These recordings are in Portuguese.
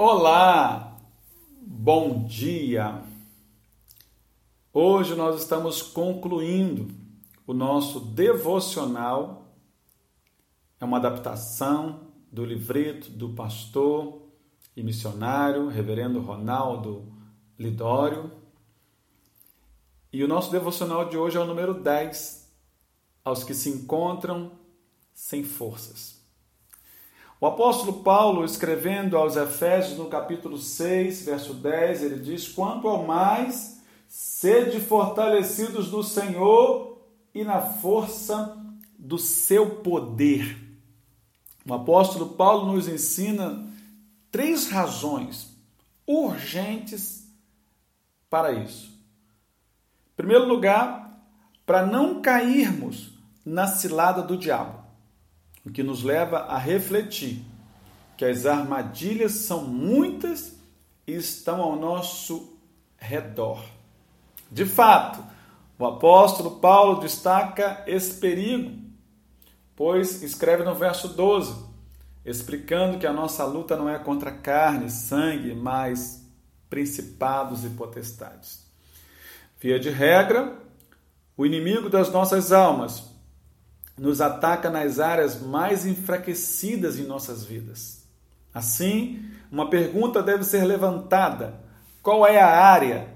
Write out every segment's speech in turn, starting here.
Olá, bom dia. Hoje nós estamos concluindo o nosso devocional. É uma adaptação do livreto do pastor e missionário, reverendo Ronaldo Lidório. E o nosso devocional de hoje é o número 10, aos que se encontram sem forças. O apóstolo Paulo, escrevendo aos Efésios, no capítulo 6, verso 10, ele diz: Quanto ao mais, sede fortalecidos no Senhor e na força do seu poder. O apóstolo Paulo nos ensina três razões urgentes para isso. Em primeiro lugar, para não cairmos na cilada do diabo o que nos leva a refletir que as armadilhas são muitas e estão ao nosso redor. De fato, o apóstolo Paulo destaca esse perigo, pois escreve no verso 12, explicando que a nossa luta não é contra carne, sangue, mas principados e potestades. Via de regra, o inimigo das nossas almas, nos ataca nas áreas mais enfraquecidas em nossas vidas. Assim, uma pergunta deve ser levantada: qual é a área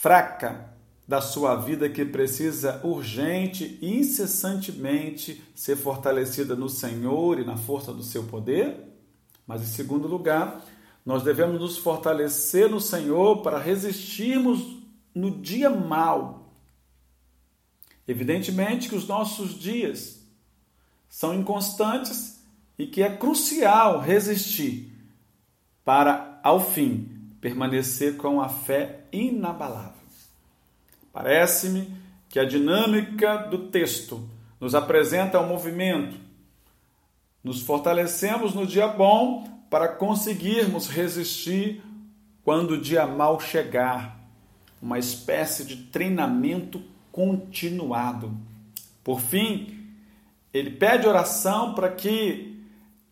fraca da sua vida que precisa urgente e incessantemente ser fortalecida no Senhor e na força do seu poder? Mas, em segundo lugar, nós devemos nos fortalecer no Senhor para resistirmos no dia mau Evidentemente que os nossos dias são inconstantes e que é crucial resistir para, ao fim, permanecer com a fé inabalável. Parece-me que a dinâmica do texto nos apresenta um movimento. Nos fortalecemos no dia bom para conseguirmos resistir quando o dia mal chegar. Uma espécie de treinamento continuado. Por fim, ele pede oração para que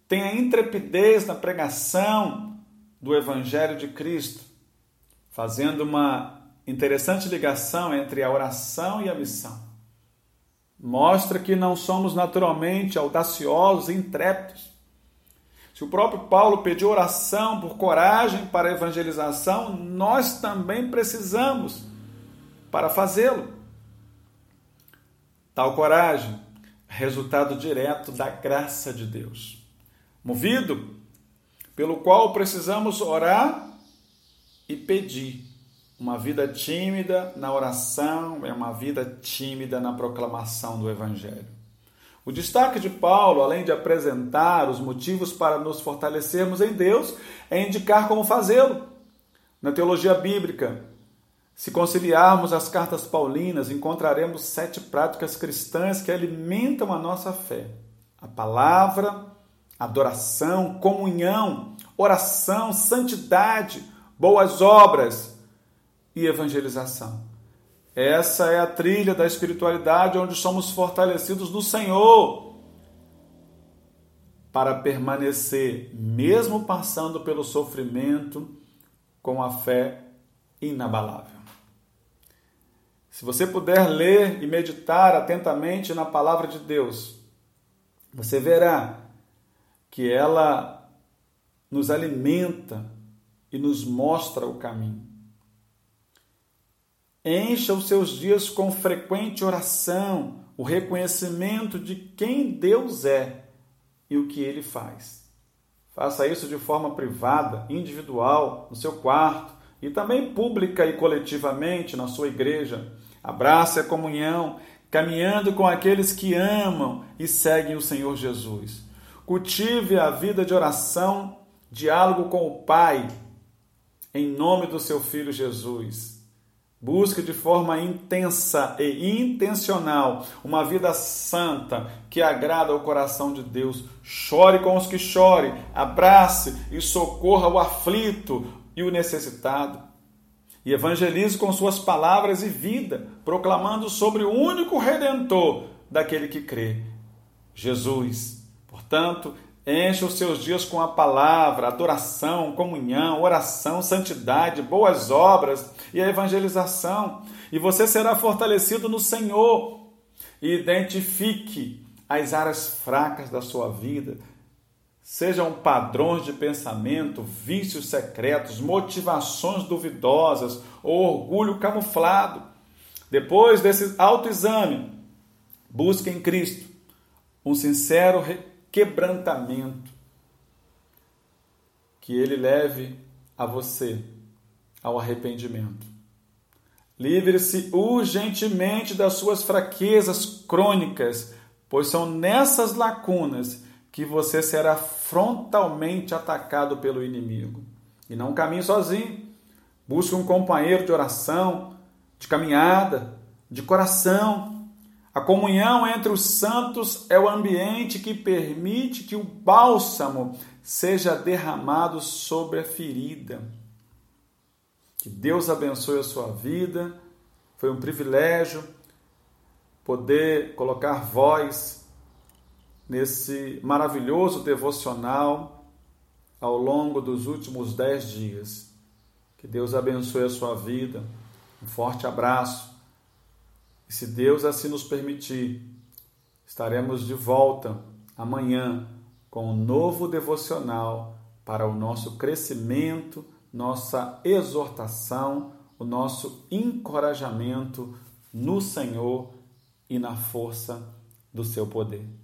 tenha intrepidez na pregação do Evangelho de Cristo, fazendo uma interessante ligação entre a oração e a missão. Mostra que não somos naturalmente audaciosos e intrépidos. Se o próprio Paulo pediu oração por coragem para a evangelização, nós também precisamos para fazê-lo. Tal coragem, resultado direto da graça de Deus, movido pelo qual precisamos orar e pedir. Uma vida tímida na oração é uma vida tímida na proclamação do Evangelho. O destaque de Paulo, além de apresentar os motivos para nos fortalecermos em Deus, é indicar como fazê-lo. Na teologia bíblica, se conciliarmos as cartas paulinas, encontraremos sete práticas cristãs que alimentam a nossa fé: a palavra, adoração, comunhão, oração, santidade, boas obras e evangelização. Essa é a trilha da espiritualidade onde somos fortalecidos no Senhor para permanecer, mesmo passando pelo sofrimento, com a fé inabalável. Se você puder ler e meditar atentamente na palavra de Deus, você verá que ela nos alimenta e nos mostra o caminho. Encha os seus dias com frequente oração, o reconhecimento de quem Deus é e o que ele faz. Faça isso de forma privada, individual, no seu quarto, e também pública e coletivamente na sua igreja. Abrace a comunhão, caminhando com aqueles que amam e seguem o Senhor Jesus. Cultive a vida de oração, diálogo com o Pai, em nome do seu Filho Jesus. Busque de forma intensa e intencional uma vida santa que agrada ao coração de Deus. Chore com os que chorem, abrace e socorra o aflito, e o necessitado. E evangelize com suas palavras e vida, proclamando sobre o único redentor daquele que crê, Jesus. Portanto, Enche os seus dias com a palavra, adoração, comunhão, oração, santidade, boas obras e a evangelização. E você será fortalecido no Senhor. Identifique as áreas fracas da sua vida. Sejam padrões de pensamento, vícios secretos, motivações duvidosas ou orgulho camuflado. Depois desse autoexame, busque em Cristo um sincero quebrantamento que ele leve a você ao arrependimento. Livre-se urgentemente das suas fraquezas crônicas, pois são nessas lacunas que você será frontalmente atacado pelo inimigo. E não caminhe sozinho. Busque um companheiro de oração, de caminhada, de coração, a comunhão entre os santos é o ambiente que permite que o bálsamo seja derramado sobre a ferida. Que Deus abençoe a sua vida. Foi um privilégio poder colocar voz nesse maravilhoso devocional ao longo dos últimos dez dias. Que Deus abençoe a sua vida. Um forte abraço e se Deus assim nos permitir, estaremos de volta amanhã com um novo devocional para o nosso crescimento, nossa exortação, o nosso encorajamento no Senhor e na força do seu poder.